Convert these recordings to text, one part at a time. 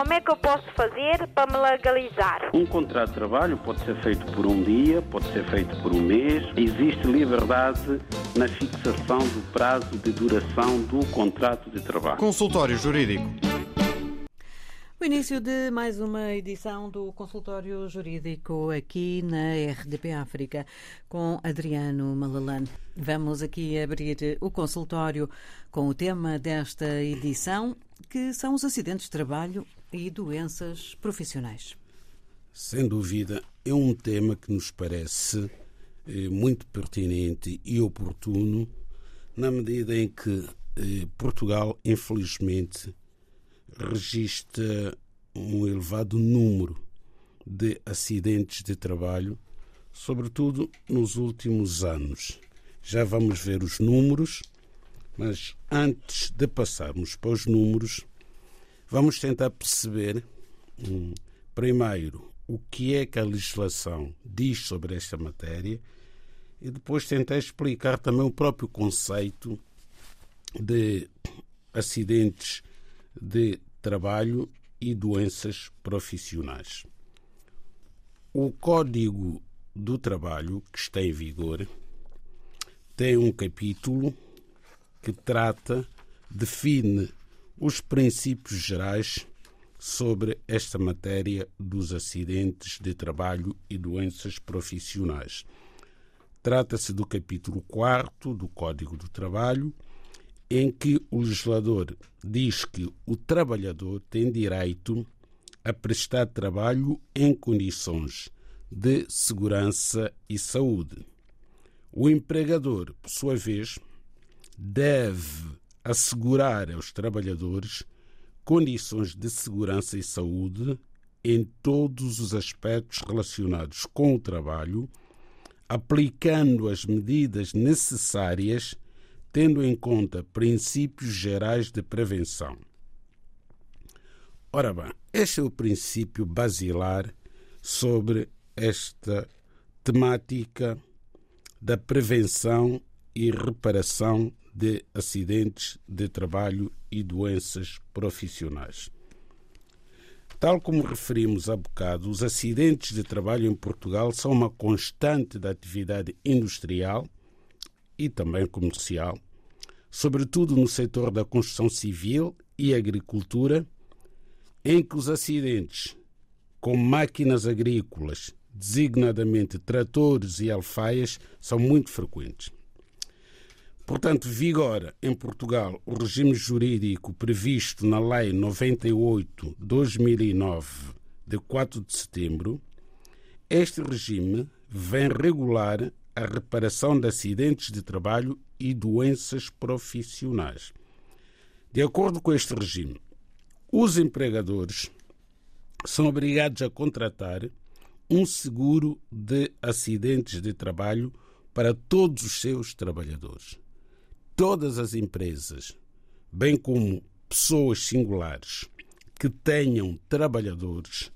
Como é que eu posso fazer para me legalizar? Um contrato de trabalho pode ser feito por um dia, pode ser feito por um mês. Existe liberdade na fixação do prazo de duração do contrato de trabalho. Consultório Jurídico. O início de mais uma edição do Consultório Jurídico aqui na RDP África com Adriano Malalane. Vamos aqui abrir o consultório com o tema desta edição, que são os acidentes de trabalho e doenças profissionais. Sem dúvida, é um tema que nos parece eh, muito pertinente e oportuno, na medida em que eh, Portugal, infelizmente, registra um elevado número de acidentes de trabalho, sobretudo nos últimos anos. Já vamos ver os números, mas antes de passarmos para os números, vamos tentar perceber, hum, primeiro, o que é que a legislação diz sobre esta matéria e depois tentar explicar também o próprio conceito de acidentes de trabalho e doenças profissionais. O Código do Trabalho, que está em vigor, tem um capítulo que trata, define os princípios gerais sobre esta matéria dos acidentes de trabalho e doenças profissionais. Trata-se do capítulo 4 do Código do Trabalho em que o legislador diz que o trabalhador tem direito a prestar trabalho em condições de segurança e saúde. O empregador, por sua vez, deve assegurar aos trabalhadores condições de segurança e saúde em todos os aspectos relacionados com o trabalho, aplicando as medidas necessárias tendo em conta princípios gerais de prevenção. Ora bem, este é o princípio basilar sobre esta temática da prevenção e reparação de acidentes de trabalho e doenças profissionais. Tal como referimos há bocado, os acidentes de trabalho em Portugal são uma constante da atividade industrial e também comercial, sobretudo no setor da construção civil e agricultura, em que os acidentes com máquinas agrícolas, designadamente tratores e alfaias, são muito frequentes. Portanto, vigora em Portugal o regime jurídico previsto na Lei 98-2009, de 4 de setembro. Este regime vem regular a reparação de acidentes de trabalho e doenças profissionais. De acordo com este regime, os empregadores são obrigados a contratar um seguro de acidentes de trabalho para todos os seus trabalhadores. Todas as empresas, bem como pessoas singulares que tenham trabalhadores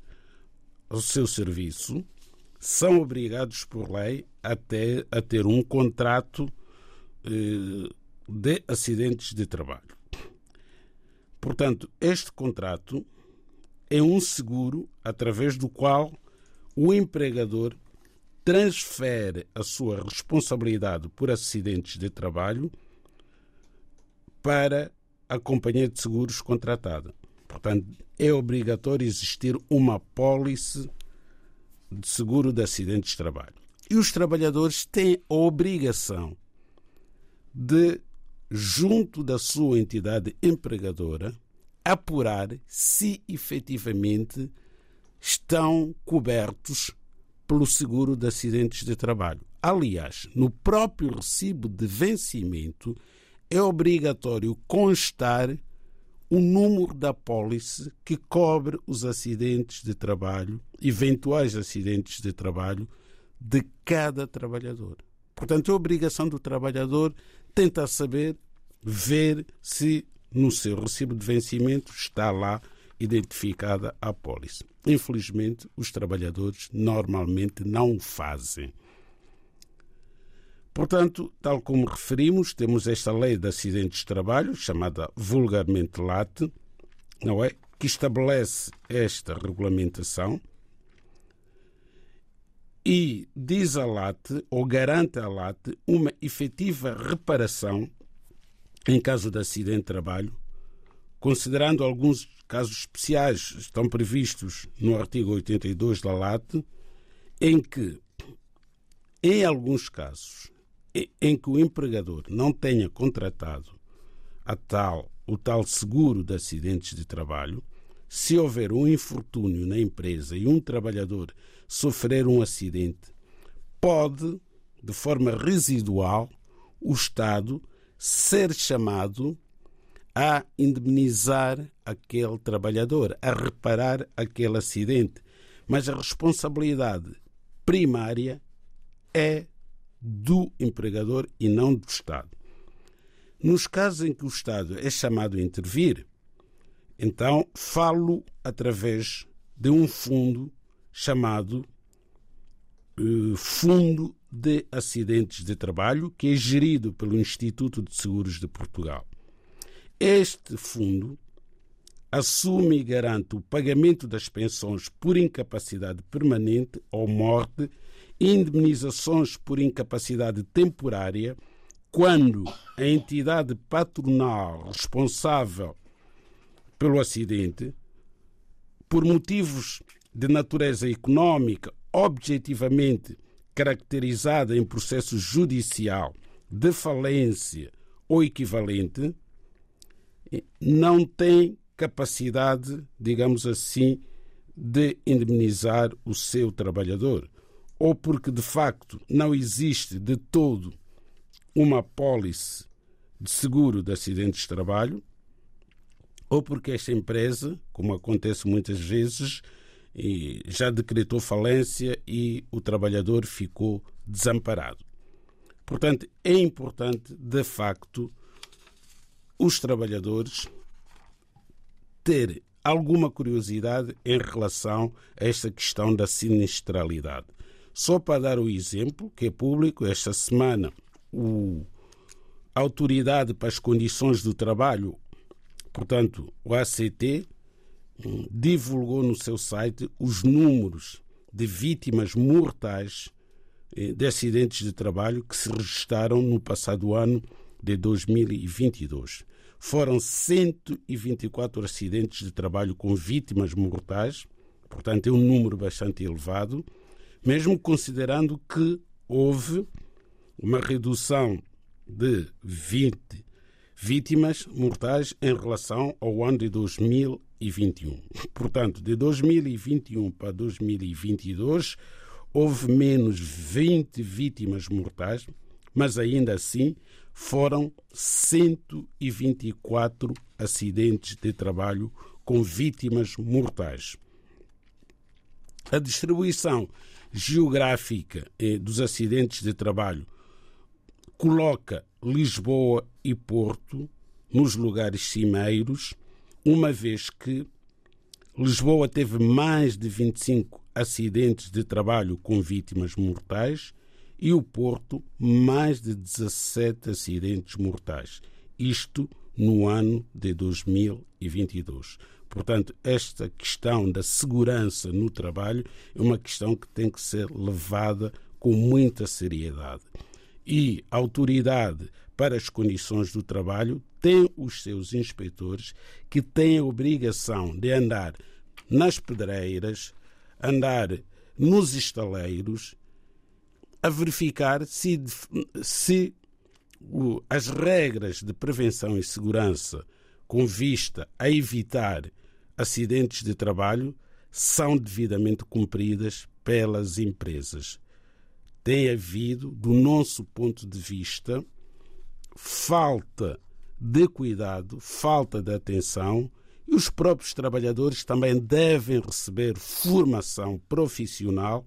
ao seu serviço, são obrigados por lei a ter, a ter um contrato eh, de acidentes de trabalho. Portanto, este contrato é um seguro através do qual o empregador transfere a sua responsabilidade por acidentes de trabalho para a companhia de seguros contratada. Portanto, é obrigatório existir uma pólice de seguro de acidentes de trabalho. E os trabalhadores têm a obrigação de, junto da sua entidade empregadora, apurar se efetivamente estão cobertos pelo seguro de acidentes de trabalho. Aliás, no próprio recibo de vencimento é obrigatório constar o número da pólice que cobre os acidentes de trabalho, eventuais acidentes de trabalho de cada trabalhador. Portanto, é obrigação do trabalhador tentar saber, ver se no seu recibo de vencimento está lá identificada a pólice. Infelizmente, os trabalhadores normalmente não o fazem. Portanto, tal como referimos, temos esta lei de acidentes de trabalho, chamada vulgarmente LAT, não é? que estabelece esta regulamentação e diz a LAT, ou garante à LAT, uma efetiva reparação em caso de acidente de trabalho, considerando alguns casos especiais, estão previstos no artigo 82 da LAT, em que, em alguns casos, em que o empregador não tenha contratado a tal, o tal seguro de acidentes de trabalho, se houver um infortúnio na empresa e um trabalhador sofrer um acidente, pode, de forma residual, o Estado ser chamado a indemnizar aquele trabalhador, a reparar aquele acidente. Mas a responsabilidade primária é do empregador e não do Estado. Nos casos em que o Estado é chamado a intervir, então falo através de um fundo chamado uh, Fundo de Acidentes de Trabalho, que é gerido pelo Instituto de Seguros de Portugal. Este fundo assume e garante o pagamento das pensões por incapacidade permanente ou morte, indemnizações por incapacidade temporária, quando a entidade patronal responsável pelo acidente, por motivos de natureza económica, objetivamente caracterizada em processo judicial de falência ou equivalente, não tem capacidade, digamos assim, de indemnizar o seu trabalhador, ou porque de facto não existe de todo uma pólice de seguro de acidentes de trabalho, ou porque esta empresa, como acontece muitas vezes, já decretou falência e o trabalhador ficou desamparado. Portanto, é importante, de facto, os trabalhadores ter alguma curiosidade em relação a esta questão da sinistralidade. Só para dar o exemplo, que é público, esta semana a Autoridade para as Condições do Trabalho, portanto, o ACT, hum, divulgou no seu site os números de vítimas mortais eh, de acidentes de trabalho que se registaram no passado ano de 2022. Foram 124 acidentes de trabalho com vítimas mortais, portanto, é um número bastante elevado, mesmo considerando que houve uma redução de 20 vítimas mortais em relação ao ano de 2021. Portanto, de 2021 para 2022, houve menos 20 vítimas mortais, mas ainda assim foram 124 acidentes de trabalho com vítimas mortais. A distribuição geográfica eh, dos acidentes de trabalho coloca Lisboa e Porto nos lugares cimeiros, uma vez que Lisboa teve mais de 25 acidentes de trabalho com vítimas mortais e o Porto mais de 17 acidentes mortais. Isto no ano de 2022. Portanto, esta questão da segurança no trabalho é uma questão que tem que ser levada com muita seriedade. E a autoridade para as condições do trabalho tem os seus inspectores que têm a obrigação de andar nas pedreiras, andar nos estaleiros a verificar se, se as regras de prevenção e segurança com vista a evitar acidentes de trabalho são devidamente cumpridas pelas empresas. Tem havido, do nosso ponto de vista, falta de cuidado, falta de atenção e os próprios trabalhadores também devem receber formação profissional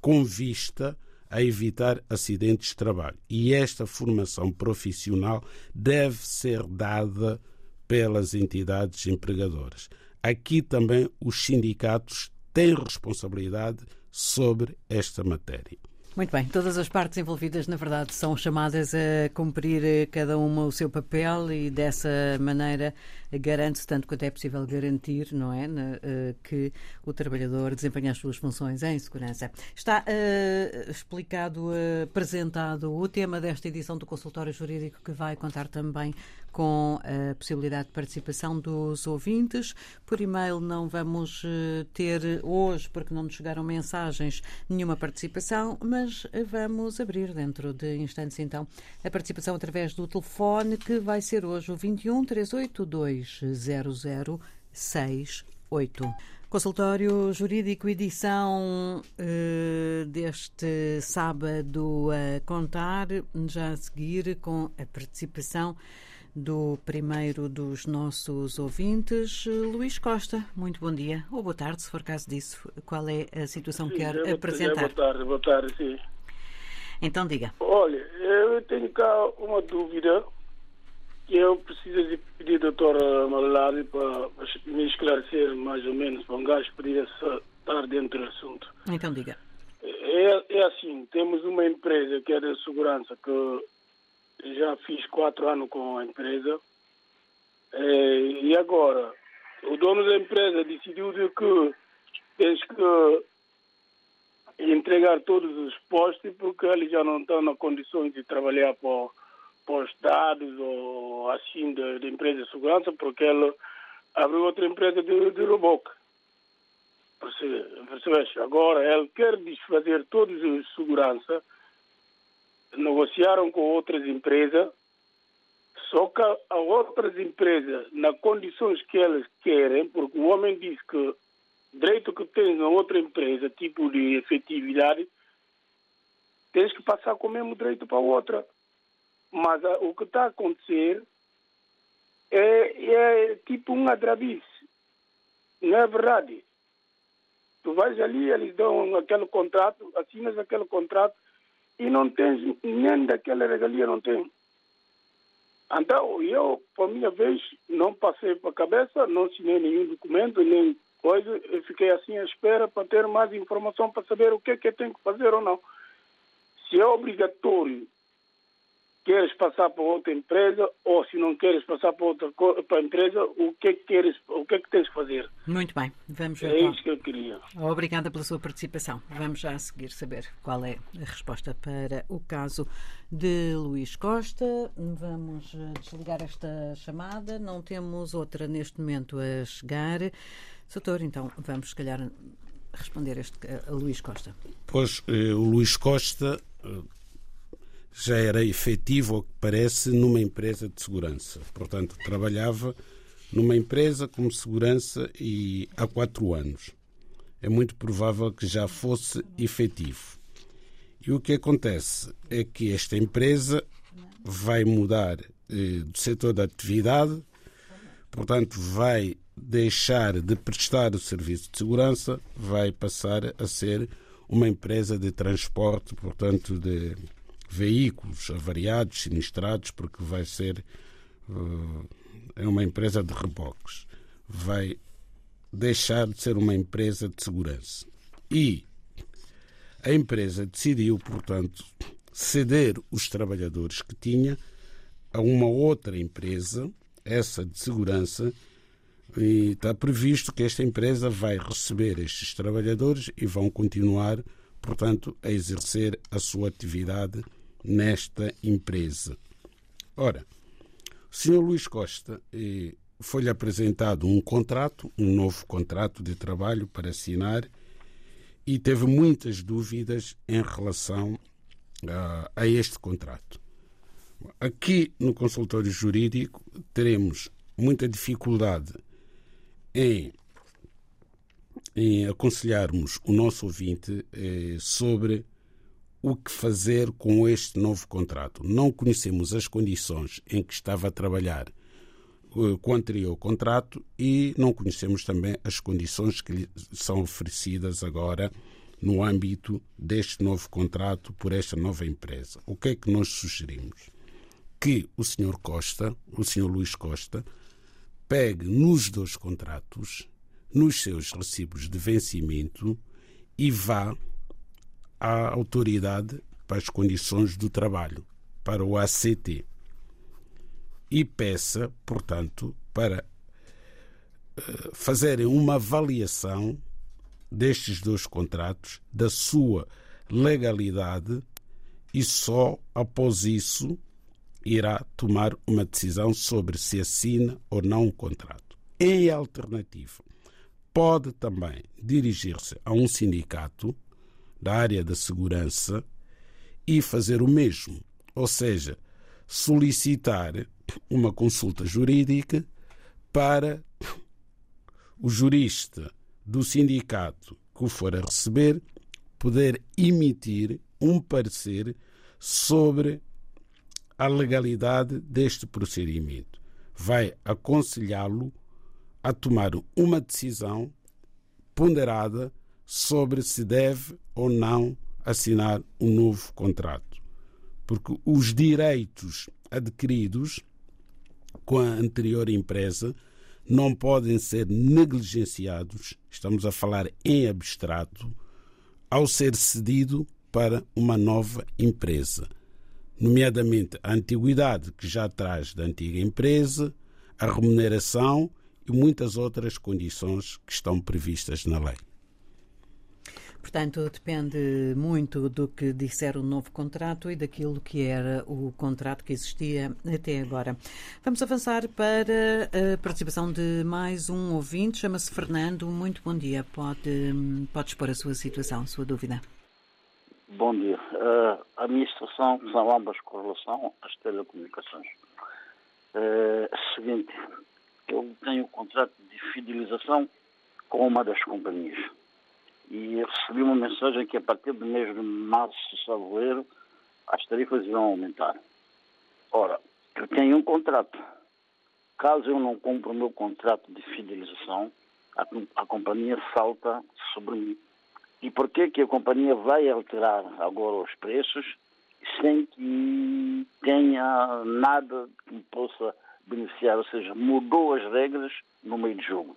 com vista a evitar acidentes de trabalho. E esta formação profissional deve ser dada pelas entidades empregadoras. Aqui também os sindicatos têm responsabilidade sobre esta matéria. Muito bem, todas as partes envolvidas, na verdade, são chamadas a cumprir eh, cada uma o seu papel e dessa maneira garante-se tanto quanto é possível garantir, não é, que o trabalhador desempenhe as suas funções em segurança. Está explicado, apresentado o tema desta edição do consultório jurídico que vai contar também com a possibilidade de participação dos ouvintes. Por e-mail não vamos eh, ter hoje, porque não nos chegaram mensagens, nenhuma participação, mas vamos abrir dentro de instantes então a participação através do telefone, que vai ser hoje o 21 382 0068. Consultório Jurídico, edição uh, deste sábado a contar, já a seguir com a participação do primeiro dos nossos ouvintes, Luís Costa. Muito bom dia, ou boa tarde, se for caso disso. Qual é a situação que quer é, apresentar? É, boa tarde, boa tarde, sim. Então diga. Olha, eu tenho cá uma dúvida eu preciso de pedir ao doutor Malari para me esclarecer mais ou menos, para um gajo poder estar dentro do assunto. Então diga. É, é assim, temos uma empresa que é de segurança que já fiz quatro anos com a empresa. É, e agora, o dono da empresa decidiu de que tens que entregar todos os postos porque eles já não estão na condições de trabalhar para, para os Estados ou assim da empresa de segurança porque ele abriu outra empresa de, de reboque. Percebes? Agora ele quer desfazer todos os segurança negociaram com outras empresas, só que a outras empresas, nas condições que elas querem, porque o homem diz que direito que tens na outra empresa, tipo de efetividade, tens que passar com o mesmo direito para a outra. Mas a, o que está a acontecer é, é tipo um adrabice. Não é verdade? Tu vais ali, eles dão aquele contrato, assinas aquele contrato, e não tens nem daquela regalia, não tem. Então, eu, por minha vez, não passei para a cabeça, não assinei nenhum documento, nem coisa, eu fiquei assim à espera para ter mais informação para saber o que é que eu tenho que fazer ou não. Se é obrigatório queres passar para outra empresa ou se não queres passar para outra para a empresa, o que é que queres, o que é que tens de fazer? Muito bem, vamos ver. É isso que eu queria. Obrigada pela sua participação. Vamos já a seguir saber qual é a resposta para o caso de Luís Costa. Vamos eh, desligar esta chamada. Não temos outra neste momento a chegar. Doutor, então vamos se calhar responder este a Luís Costa. Pois, eh, o Luís Costa eh, já era efetivo, ao que parece, numa empresa de segurança. Portanto, trabalhava numa empresa como segurança e há quatro anos. É muito provável que já fosse efetivo. E o que acontece é que esta empresa vai mudar eh, do setor da atividade, portanto, vai deixar de prestar o serviço de segurança, vai passar a ser uma empresa de transporte, portanto, de veículos avariados, sinistrados, porque vai ser uh, uma empresa de reboques. Vai deixar de ser uma empresa de segurança. E a empresa decidiu, portanto, ceder os trabalhadores que tinha a uma outra empresa, essa de segurança, e está previsto que esta empresa vai receber estes trabalhadores e vão continuar, portanto, a exercer a sua atividade nesta empresa. Ora, o Sr. Luís Costa eh, foi-lhe apresentado um contrato, um novo contrato de trabalho para assinar e teve muitas dúvidas em relação a, a este contrato. Aqui no consultório jurídico teremos muita dificuldade em, em aconselharmos o nosso ouvinte eh, sobre o que fazer com este novo contrato. Não conhecemos as condições em que estava a trabalhar eh, com o anterior contrato e não conhecemos também as condições que lhe são oferecidas agora no âmbito deste novo contrato por esta nova empresa. O que é que nós sugerimos? Que o Sr. Costa, o Sr. Luís Costa, pegue nos dois contratos, nos seus recibos de vencimento e vá à autoridade para as condições do trabalho, para o ACT, e peça, portanto, para fazerem uma avaliação destes dois contratos, da sua legalidade, e só após isso irá tomar uma decisão sobre se assina ou não o contrato. Em alternativa, pode também dirigir-se a um sindicato da área da segurança e fazer o mesmo, ou seja, solicitar uma consulta jurídica para o jurista do sindicato que o for a receber poder emitir um parecer sobre a legalidade deste procedimento. Vai aconselhá-lo a tomar uma decisão ponderada sobre se deve ou não assinar um novo contrato. Porque os direitos adquiridos com a anterior empresa não podem ser negligenciados, estamos a falar em abstrato, ao ser cedido para uma nova empresa, nomeadamente a antiguidade que já traz da antiga empresa, a remuneração e muitas outras condições que estão previstas na lei. Portanto, depende muito do que disser o novo contrato e daquilo que era o contrato que existia até agora. Vamos avançar para a participação de mais um ouvinte. Chama-se Fernando. Muito bom dia. Pode, pode expor a sua situação, a sua dúvida. Bom dia. Uh, a minha situação são ambas com relação às telecomunicações. Uh, seguinte, eu tenho um contrato de fidelização com uma das companhias e recebi uma mensagem que a partir do mês de março, salvo as tarifas irão aumentar. Ora, eu tenho um contrato. Caso eu não cumpra o meu contrato de fidelização, a, a companhia salta sobre mim. E por que que a companhia vai alterar agora os preços sem que tenha nada que possa beneficiar? Ou seja, mudou as regras no meio de jogo.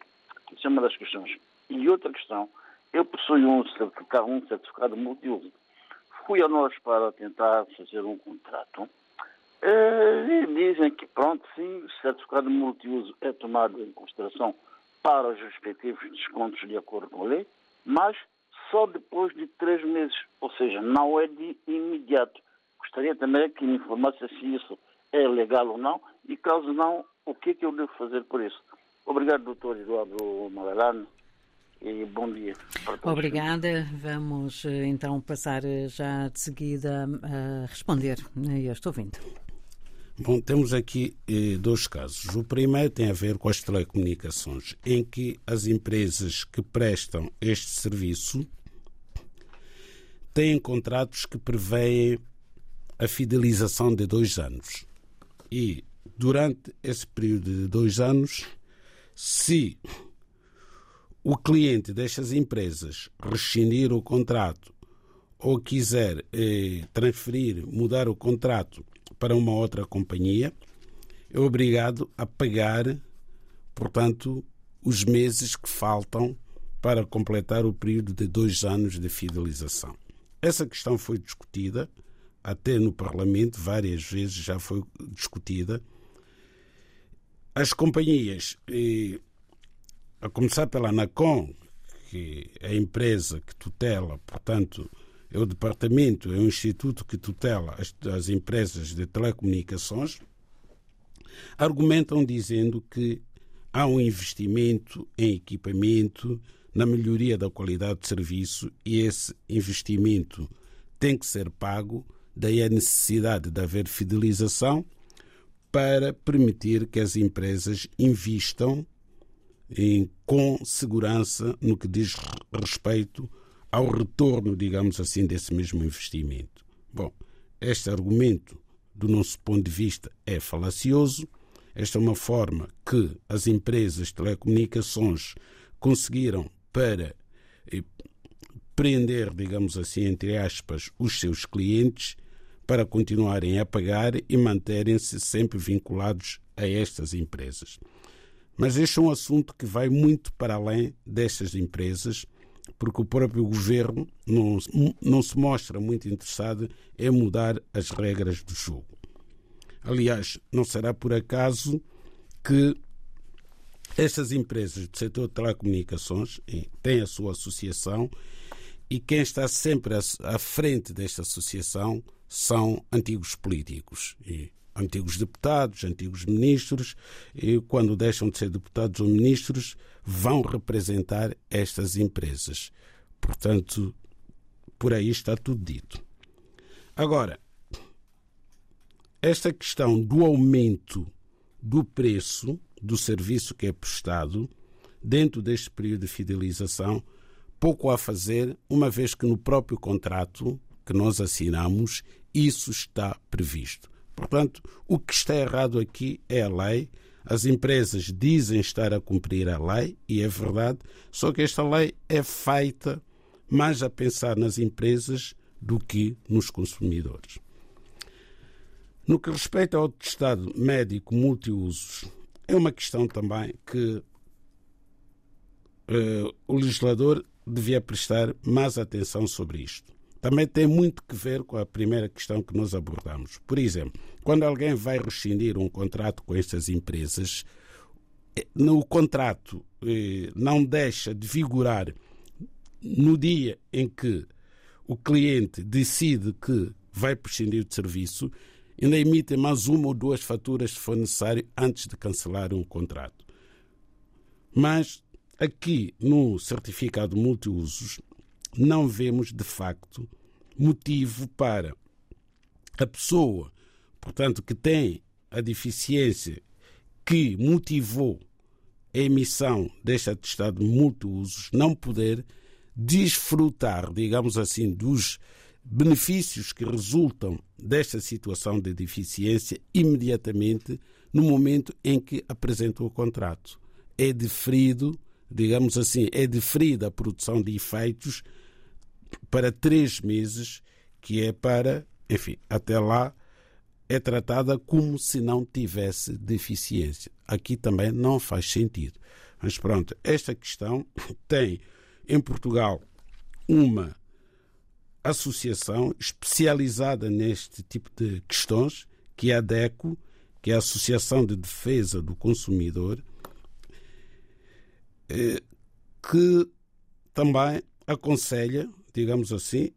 Isso é uma das questões. E outra questão, eu possuo um certificado, um certificado multiuso. Fui a nós para tentar fazer um contrato. E dizem que, pronto, sim, o certificado multiuso é tomado em consideração para os respectivos descontos de acordo com a lei, mas só depois de três meses, ou seja, não é de imediato. Gostaria também que me informasse se isso é legal ou não e, caso não, o que, é que eu devo fazer por isso. Obrigado, doutor Eduardo Malalano e bom dia. Obrigada. Vamos eh, então passar eh, já de seguida a responder a este ouvinte. Bom, temos aqui eh, dois casos. O primeiro tem a ver com as telecomunicações, em que as empresas que prestam este serviço têm contratos que prevêem a fidelização de dois anos. E durante esse período de dois anos, se o cliente destas empresas rescindir o contrato ou quiser eh, transferir, mudar o contrato para uma outra companhia, é obrigado a pagar, portanto, os meses que faltam para completar o período de dois anos de fidelização. Essa questão foi discutida até no Parlamento, várias vezes já foi discutida. As companhias eh, a começar pela ANACOM, que é a empresa que tutela, portanto, é o departamento, é o instituto que tutela as, as empresas de telecomunicações, argumentam dizendo que há um investimento em equipamento, na melhoria da qualidade de serviço e esse investimento tem que ser pago, daí a necessidade de haver fidelização para permitir que as empresas investam em, com segurança no que diz respeito ao retorno, digamos assim, desse mesmo investimento. Bom, este argumento, do nosso ponto de vista, é falacioso. Esta é uma forma que as empresas de telecomunicações conseguiram para eh, prender, digamos assim, entre aspas, os seus clientes para continuarem a pagar e manterem-se sempre vinculados a estas empresas. Mas este é um assunto que vai muito para além destas empresas, porque o próprio governo não, não se mostra muito interessado em mudar as regras do jogo. Aliás, não será por acaso que estas empresas do setor de telecomunicações têm a sua associação e quem está sempre à frente desta associação são antigos políticos. E antigos deputados, antigos ministros, e quando deixam de ser deputados ou ministros, vão representar estas empresas. Portanto, por aí está tudo dito. Agora, esta questão do aumento do preço do serviço que é prestado dentro deste período de fidelização, pouco a fazer, uma vez que no próprio contrato que nós assinamos, isso está previsto. Portanto, o que está errado aqui é a lei. As empresas dizem estar a cumprir a lei, e é verdade, só que esta lei é feita mais a pensar nas empresas do que nos consumidores. No que respeita ao testado médico multiusos, é uma questão também que uh, o legislador devia prestar mais atenção sobre isto. Também tem muito que ver com a primeira questão que nós abordamos. Por exemplo, quando alguém vai rescindir um contrato com estas empresas, eh, no contrato eh, não deixa de vigorar no dia em que o cliente decide que vai prescindir de serviço, ainda emitem mais uma ou duas faturas se for necessário antes de cancelar um contrato. Mas aqui no certificado multiusos não vemos de facto motivo para a pessoa, portanto, que tem a deficiência que motivou a emissão deste atestado multiusos não poder desfrutar, digamos assim, dos benefícios que resultam desta situação de deficiência imediatamente no momento em que apresentou o contrato. É deferido, digamos assim, é deferida a produção de efeitos para três meses, que é para, enfim, até lá é tratada como se não tivesse deficiência. Aqui também não faz sentido. Mas pronto, esta questão tem em Portugal uma associação especializada neste tipo de questões, que é a DECO, que é a Associação de Defesa do Consumidor, eh, que também aconselha, digamos assim,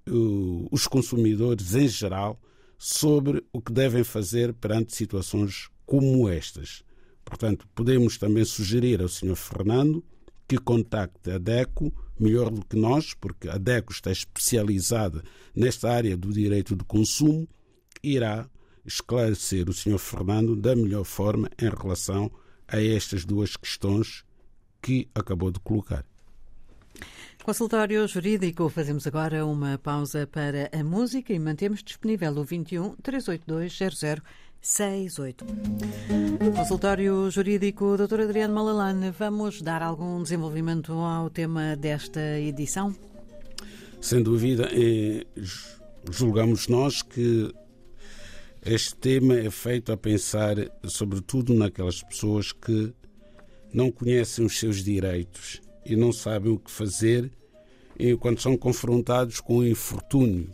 os consumidores em geral sobre o que devem fazer perante situações como estas. Portanto, podemos também sugerir ao Sr. Fernando que contacte a DECO melhor do que nós, porque a DECO está especializada nesta área do direito do consumo, irá esclarecer o Sr. Fernando da melhor forma em relação a estas duas questões que acabou de colocar. Consultório Jurídico, fazemos agora uma pausa para a música e mantemos disponível o 21 382 0068. Consultório Jurídico, Dr. Adriano Malalane, vamos dar algum desenvolvimento ao tema desta edição? Sem dúvida, eh, julgamos nós que este tema é feito a pensar, sobretudo, naquelas pessoas que não conhecem os seus direitos e não sabem o que fazer quando são confrontados com o infortúnio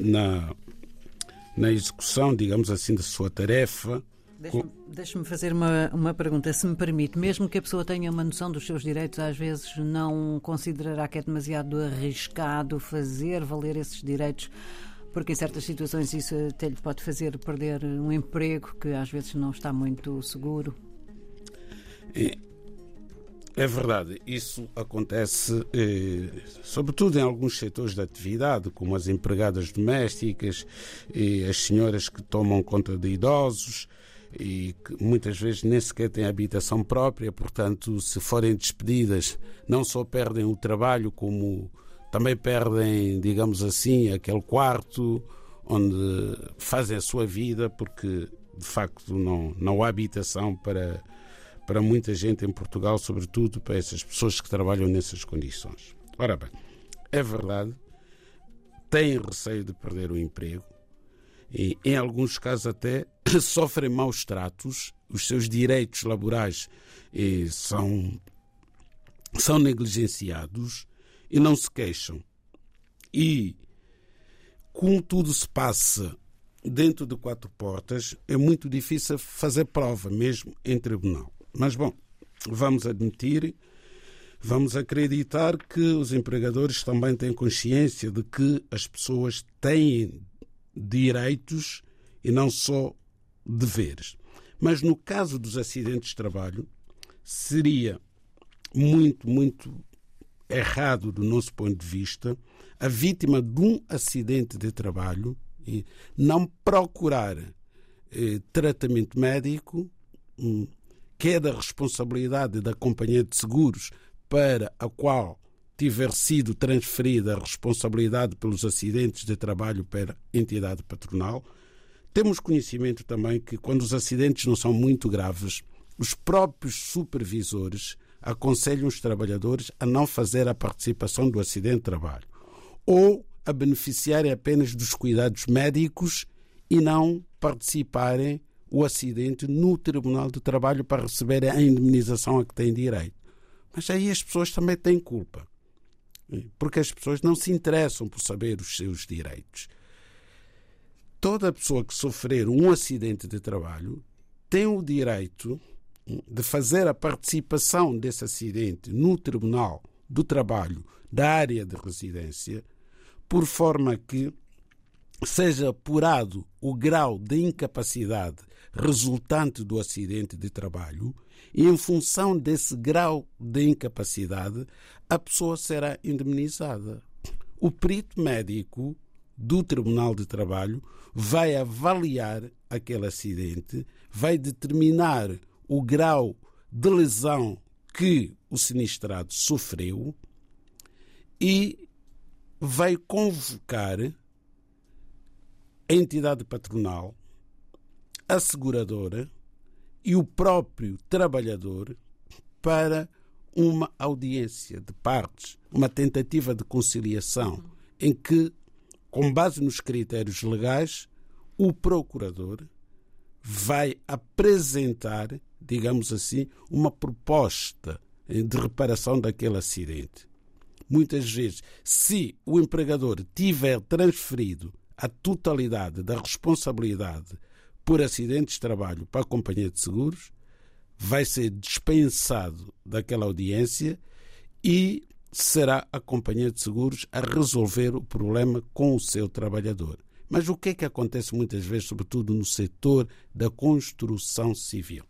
na, na execução, digamos assim, da sua tarefa. Deixa-me deixa fazer uma, uma pergunta, se me permite. Mesmo que a pessoa tenha uma noção dos seus direitos, às vezes não considerará que é demasiado arriscado fazer valer esses direitos, porque em certas situações isso até lhe pode fazer perder um emprego que às vezes não está muito seguro. É, é verdade, isso acontece eh, sobretudo em alguns setores da atividade, como as empregadas domésticas, e as senhoras que tomam conta de idosos e que muitas vezes nem sequer têm habitação própria, portanto, se forem despedidas, não só perdem o trabalho, como também perdem, digamos assim, aquele quarto onde fazem a sua vida, porque de facto não, não há habitação para para muita gente em Portugal, sobretudo para essas pessoas que trabalham nessas condições. Ora bem, é verdade, têm receio de perder o emprego e, em alguns casos, até sofrem maus tratos, os seus direitos laborais e, são, são negligenciados e não se queixam. E, como tudo se passa dentro de quatro portas, é muito difícil fazer prova, mesmo em tribunal. Mas, bom, vamos admitir, vamos acreditar que os empregadores também têm consciência de que as pessoas têm direitos e não só deveres. Mas no caso dos acidentes de trabalho, seria muito, muito errado do nosso ponto de vista a vítima de um acidente de trabalho não procurar eh, tratamento médico, hum, que é da responsabilidade da companhia de seguros para a qual tiver sido transferida a responsabilidade pelos acidentes de trabalho para entidade patronal. Temos conhecimento também que, quando os acidentes não são muito graves, os próprios supervisores aconselham os trabalhadores a não fazer a participação do acidente de trabalho ou a beneficiarem apenas dos cuidados médicos e não participarem o acidente no Tribunal de Trabalho para receberem a indemnização a que têm direito. Mas aí as pessoas também têm culpa, porque as pessoas não se interessam por saber os seus direitos. Toda pessoa que sofrer um acidente de trabalho tem o direito de fazer a participação desse acidente no Tribunal do Trabalho da área de residência, por forma que seja apurado o grau de incapacidade resultante do acidente de trabalho e, em função desse grau de incapacidade, a pessoa será indemnizada. O perito médico do Tribunal de Trabalho vai avaliar aquele acidente, vai determinar o grau de lesão que o sinistrado sofreu e vai convocar a entidade patronal, a seguradora e o próprio trabalhador para uma audiência de partes, uma tentativa de conciliação, em que, com base nos critérios legais, o procurador vai apresentar digamos assim, uma proposta de reparação daquele acidente. Muitas vezes, se o empregador tiver transferido a totalidade da responsabilidade por acidentes de trabalho para a companhia de seguros, vai ser dispensado daquela audiência e será a companhia de seguros a resolver o problema com o seu trabalhador. Mas o que é que acontece muitas vezes, sobretudo no setor da construção civil?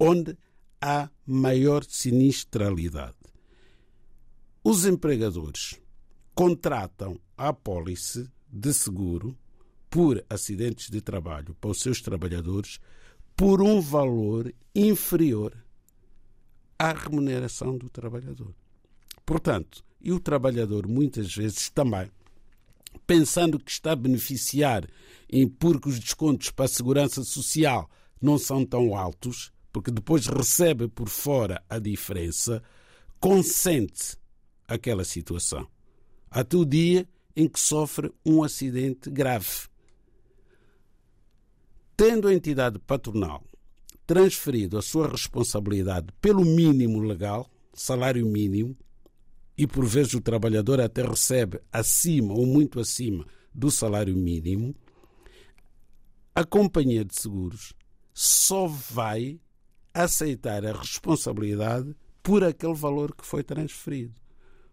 onde há maior sinistralidade. Os empregadores contratam a apólice de seguro por acidentes de trabalho para os seus trabalhadores por um valor inferior à remuneração do trabalhador. Portanto, e o trabalhador muitas vezes também, pensando que está a beneficiar em porque os descontos para a segurança social não são tão altos, porque depois recebe por fora a diferença, consente aquela situação. Até o dia em que sofre um acidente grave. Tendo a entidade patronal transferido a sua responsabilidade pelo mínimo legal, salário mínimo, e por vezes o trabalhador até recebe acima ou muito acima do salário mínimo, a companhia de seguros só vai aceitar a responsabilidade por aquele valor que foi transferido.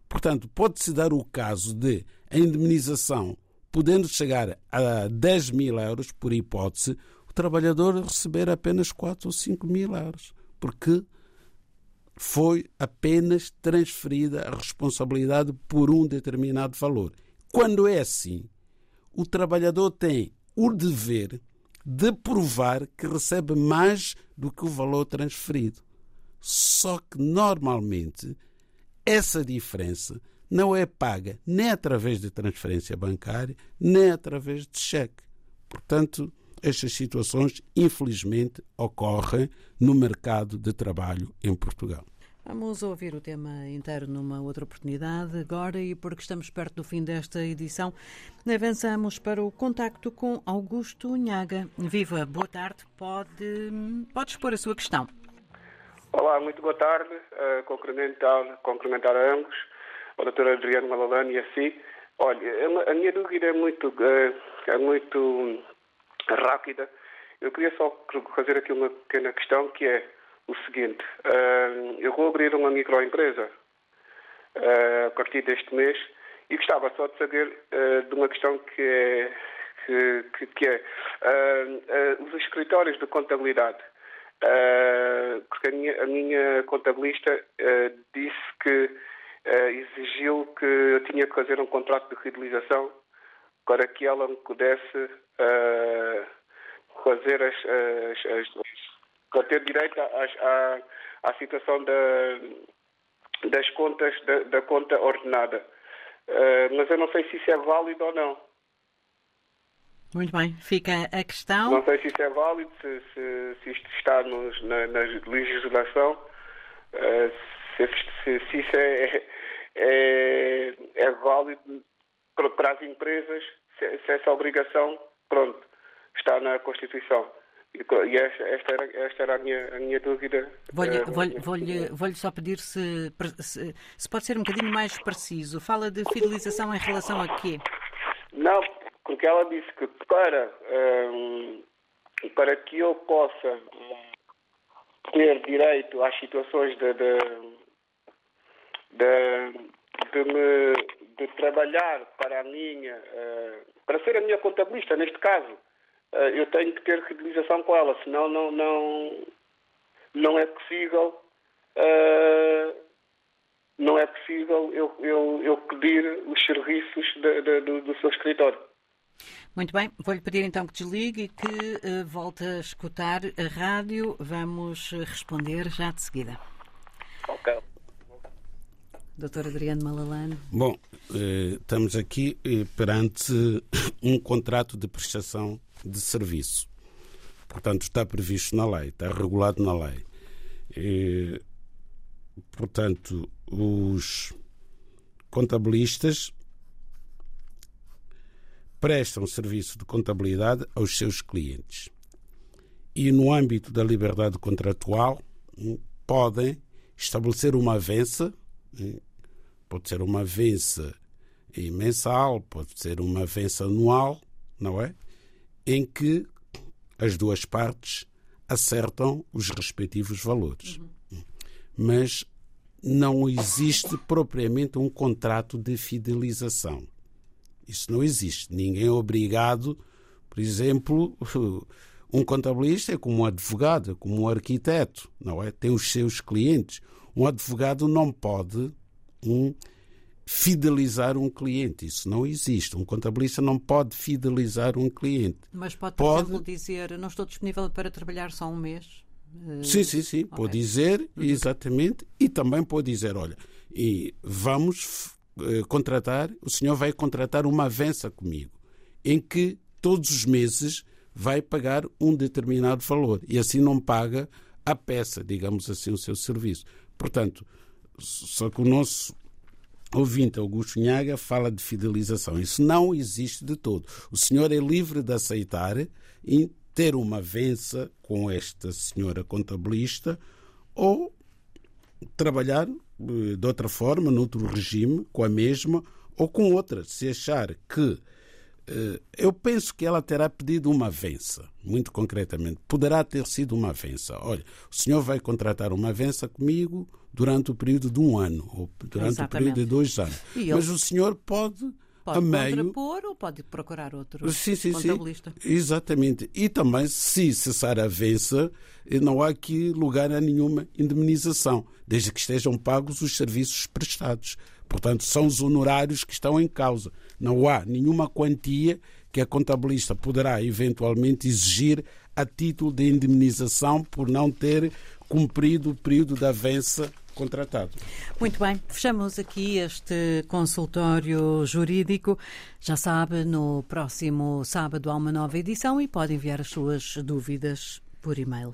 Portanto, pode-se dar o caso de a indemnização podendo chegar a 10 mil euros, por hipótese, o trabalhador receber apenas 4 ou 5 mil euros, porque foi apenas transferida a responsabilidade por um determinado valor. Quando é assim, o trabalhador tem o dever de provar que recebe mais do que o valor transferido. Só que normalmente essa diferença não é paga nem através de transferência bancária, nem através de cheque. Portanto, estas situações, infelizmente, ocorrem no mercado de trabalho em Portugal. Vamos ouvir o tema inteiro numa outra oportunidade agora e porque estamos perto do fim desta edição, avançamos para o contacto com Augusto Nhaga. Viva, boa tarde, pode, pode expor a sua questão. Olá, muito boa tarde, uh, cumprimentar, cumprimentar a ambos, o Dr. Adriano Malalane e a si. Olha, a minha dúvida é muito, uh, é muito rápida. Eu queria só fazer aqui uma pequena questão que é o seguinte: uh, eu vou abrir uma microempresa uh, a partir deste mês e gostava só de saber de uma questão que é, que, que é os escritórios de contabilidade. porque a minha, a minha contabilista disse que exigiu que eu tinha que fazer um contrato de fidelização para que ela me pudesse fazer as, as, as, para ter direito à, à, situação da, das contas da, da conta ordenada. Uh, mas eu não sei se isso é válido ou não. Muito bem, fica a questão. Não sei se isso é válido, se, se, se isto está nos, na, na, legislação, uh, se, se, se, isso é, é, é válido para, para as empresas, se, se essa obrigação, pronto, está na Constituição. E esta, esta, era, esta era a minha, a minha dúvida. Vou-lhe vou vou vou só pedir se, se, se, pode ser um bocadinho mais preciso. Fala de fidelização em relação a quê? Não, porque ela disse que para, um, para que eu possa ter direito às situações de, de, de, de, me, de trabalhar para a minha, uh, para ser a minha contabilista, neste caso, eh, eu tenho que ter fidelização com ela, senão não, não, não é possível. Uh, não é possível eu, eu, eu pedir os serviços de, de, do, do, seu escritório. Muito bem, vou-lhe pedir então que desligue e que uh, volte a escutar a rádio. Vamos responder já de seguida. Ok. Doutor Adriano Malalane. Bom, estamos aqui perante um contrato de prestação de serviço. Portanto, está previsto na lei, está regulado na lei. E, portanto, os contabilistas prestam serviço de contabilidade aos seus clientes. E no âmbito da liberdade contratual, hum, podem estabelecer uma avença, hum, pode ser uma avença mensal, pode ser uma avença anual, não é? em que as duas partes acertam os respectivos valores. Uhum. Mas não existe propriamente um contrato de fidelização. Isso não existe. Ninguém é obrigado, por exemplo, um contabilista é como um advogado, é como um arquiteto, não é? Tem os seus clientes. Um advogado não pode um, fidelizar um cliente. Isso não existe. Um contabilista não pode fidelizar um cliente. Mas pode, por pode... exemplo, dizer não estou disponível para trabalhar só um mês? Sim, sim, sim. Okay. Pode dizer, uhum. exatamente. E também pode dizer, olha, e vamos uh, contratar, o senhor vai contratar uma avança comigo, em que todos os meses vai pagar um determinado valor. E assim não paga a peça, digamos assim, o seu serviço. Portanto, só que o nosso ouvinte Augusto Nhaga fala de fidelização. Isso não existe de todo. O senhor é livre de aceitar e ter uma vença com esta senhora contabilista ou trabalhar eh, de outra forma, noutro regime, com a mesma ou com outra, se achar que eu penso que ela terá pedido uma vença, muito concretamente. Poderá ter sido uma vença. Olha, o senhor vai contratar uma vença comigo durante o período de um ano, ou durante Exatamente. o período de dois anos. Mas o senhor pode. Pode a meio... contrapor ou pode procurar outro sim, sim, contabilista. Sim, exatamente. E também, se cessar a vença, não há aqui lugar a nenhuma indemnização, desde que estejam pagos os serviços prestados. Portanto, são os honorários que estão em causa. Não há nenhuma quantia que a contabilista poderá eventualmente exigir a título de indemnização por não ter cumprido o período da avança contratado. Muito bem, fechamos aqui este consultório jurídico. Já sabe, no próximo sábado há uma nova edição e pode enviar as suas dúvidas por e-mail.